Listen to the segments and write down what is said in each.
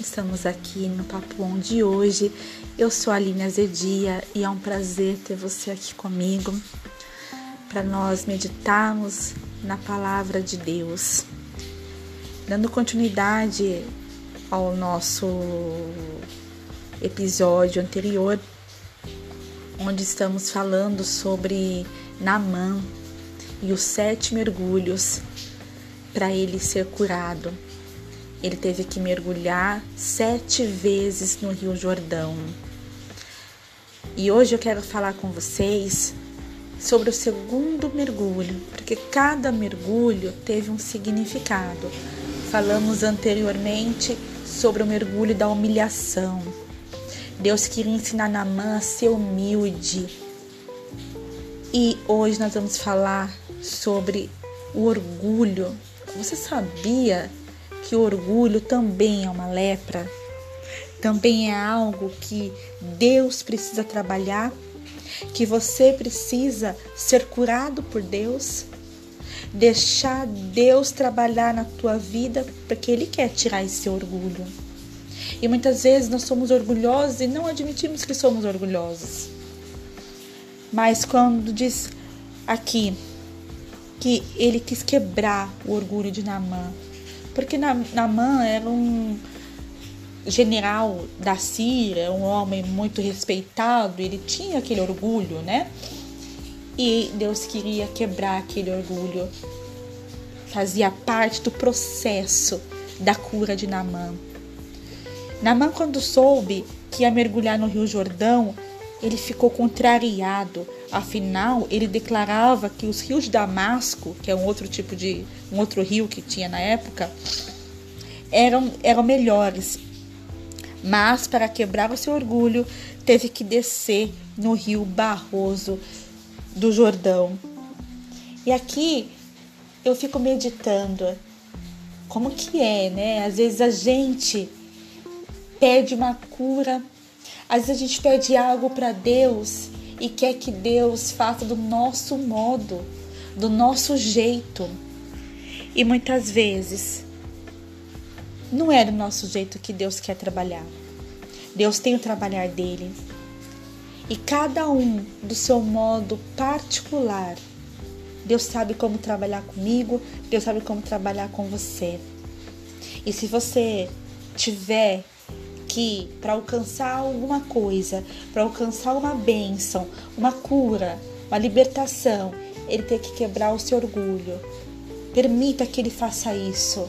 Estamos aqui no Papo On de hoje. Eu sou a Aline Azedia e é um prazer ter você aqui comigo para nós meditarmos na palavra de Deus. Dando continuidade ao nosso episódio anterior, onde estamos falando sobre Namã e os sete mergulhos para ele ser curado. Ele teve que mergulhar sete vezes no Rio Jordão. E hoje eu quero falar com vocês sobre o segundo mergulho, porque cada mergulho teve um significado. Falamos anteriormente sobre o mergulho da humilhação. Deus queria ensinar Namã a ser humilde. E hoje nós vamos falar sobre o orgulho. Você sabia que o orgulho também é uma lepra, também é algo que Deus precisa trabalhar, que você precisa ser curado por Deus, deixar Deus trabalhar na tua vida, porque Ele quer tirar esse orgulho. E muitas vezes nós somos orgulhosos e não admitimos que somos orgulhosos. Mas quando diz aqui que ele quis quebrar o orgulho de Naamã, porque Namã era um general da Síria, um homem muito respeitado, ele tinha aquele orgulho, né? E Deus queria quebrar aquele orgulho. Fazia parte do processo da cura de Namã. Namã, quando soube que ia mergulhar no Rio Jordão, ele ficou contrariado. Afinal, ele declarava que os rios de Damasco, que é um outro tipo de um outro rio que tinha na época, eram eram melhores. Mas para quebrar o seu orgulho, teve que descer no rio Barroso do Jordão. E aqui eu fico meditando como que é, né? Às vezes a gente pede uma cura às vezes a gente pede algo para Deus e quer que Deus faça do nosso modo, do nosso jeito. E muitas vezes não é do nosso jeito que Deus quer trabalhar. Deus tem o trabalhar dele. E cada um do seu modo particular. Deus sabe como trabalhar comigo, Deus sabe como trabalhar com você. E se você tiver que para alcançar alguma coisa, para alcançar uma bênção, uma cura, uma libertação, ele tem que quebrar o seu orgulho. Permita que ele faça isso.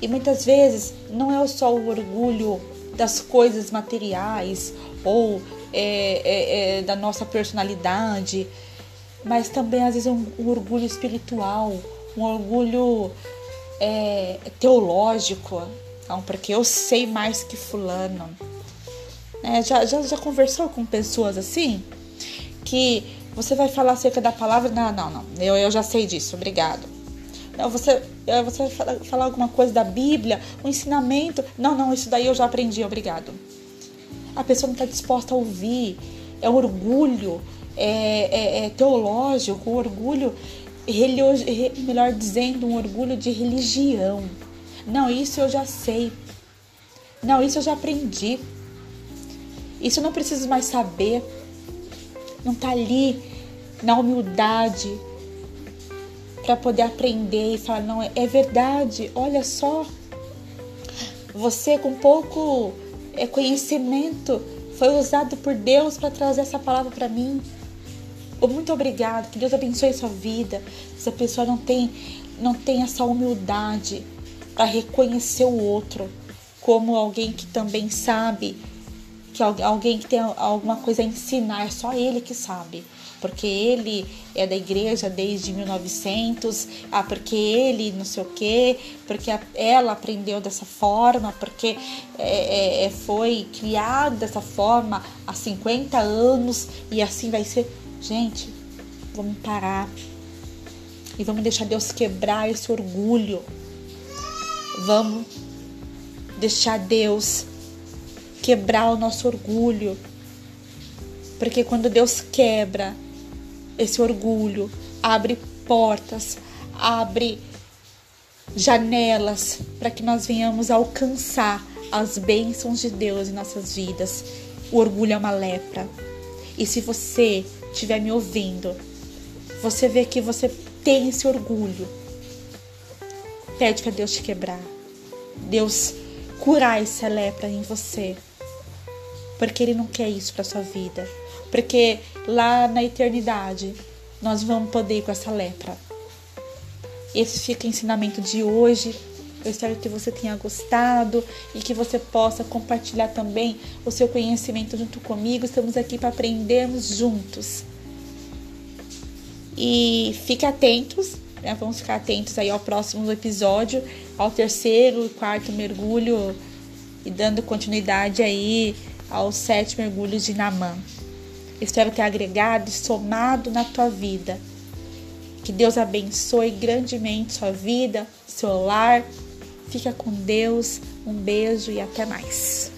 E muitas vezes não é só o orgulho das coisas materiais ou é, é, é, da nossa personalidade, mas também às vezes um, um orgulho espiritual, um orgulho é, teológico, então, porque eu sei mais que fulano. É, já, já, já conversou com pessoas assim? Que você vai falar acerca da palavra? Não, não, não. Eu, eu já sei disso, obrigado. Não, você, é, você vai falar, falar alguma coisa da Bíblia, um ensinamento? Não, não, isso daí eu já aprendi, obrigado. A pessoa não está disposta a ouvir. É orgulho é, é, é teológico, orgulho religioso, melhor dizendo, um orgulho de religião. Não, isso eu já sei. Não, isso eu já aprendi. Isso eu não preciso mais saber. Não tá ali na humildade para poder aprender e falar não é verdade. Olha só, você com pouco é, conhecimento foi usado por Deus para trazer essa palavra para mim. Muito obrigado, que Deus abençoe sua vida. Se a pessoa não tem, não tem essa humildade a reconhecer o outro como alguém que também sabe, que alguém que tem alguma coisa a ensinar, é só ele que sabe. Porque ele é da igreja desde 1900, ah, porque ele não sei o quê, porque ela aprendeu dessa forma, porque é, é, é foi criado dessa forma há 50 anos e assim vai ser. Gente, vamos parar e vamos deixar Deus quebrar esse orgulho Vamos deixar Deus quebrar o nosso orgulho. Porque quando Deus quebra esse orgulho, abre portas, abre janelas para que nós venhamos alcançar as bênçãos de Deus em nossas vidas. O orgulho é uma lepra. E se você estiver me ouvindo, você vê que você tem esse orgulho, pede para Deus te quebrar. Deus curar essa lepra em você. Porque Ele não quer isso para sua vida. Porque lá na eternidade nós vamos poder ir com essa lepra. Esse fica o ensinamento de hoje. Eu espero que você tenha gostado e que você possa compartilhar também o seu conhecimento junto comigo. Estamos aqui para aprendermos juntos. E fique atentos, né? Vamos ficar atentos aí ao próximo episódio, ao terceiro e quarto mergulho e dando continuidade aí aos sete mergulhos de Namã. Espero ter agregado e somado na tua vida. Que Deus abençoe grandemente sua vida, seu lar. Fica com Deus. Um beijo e até mais.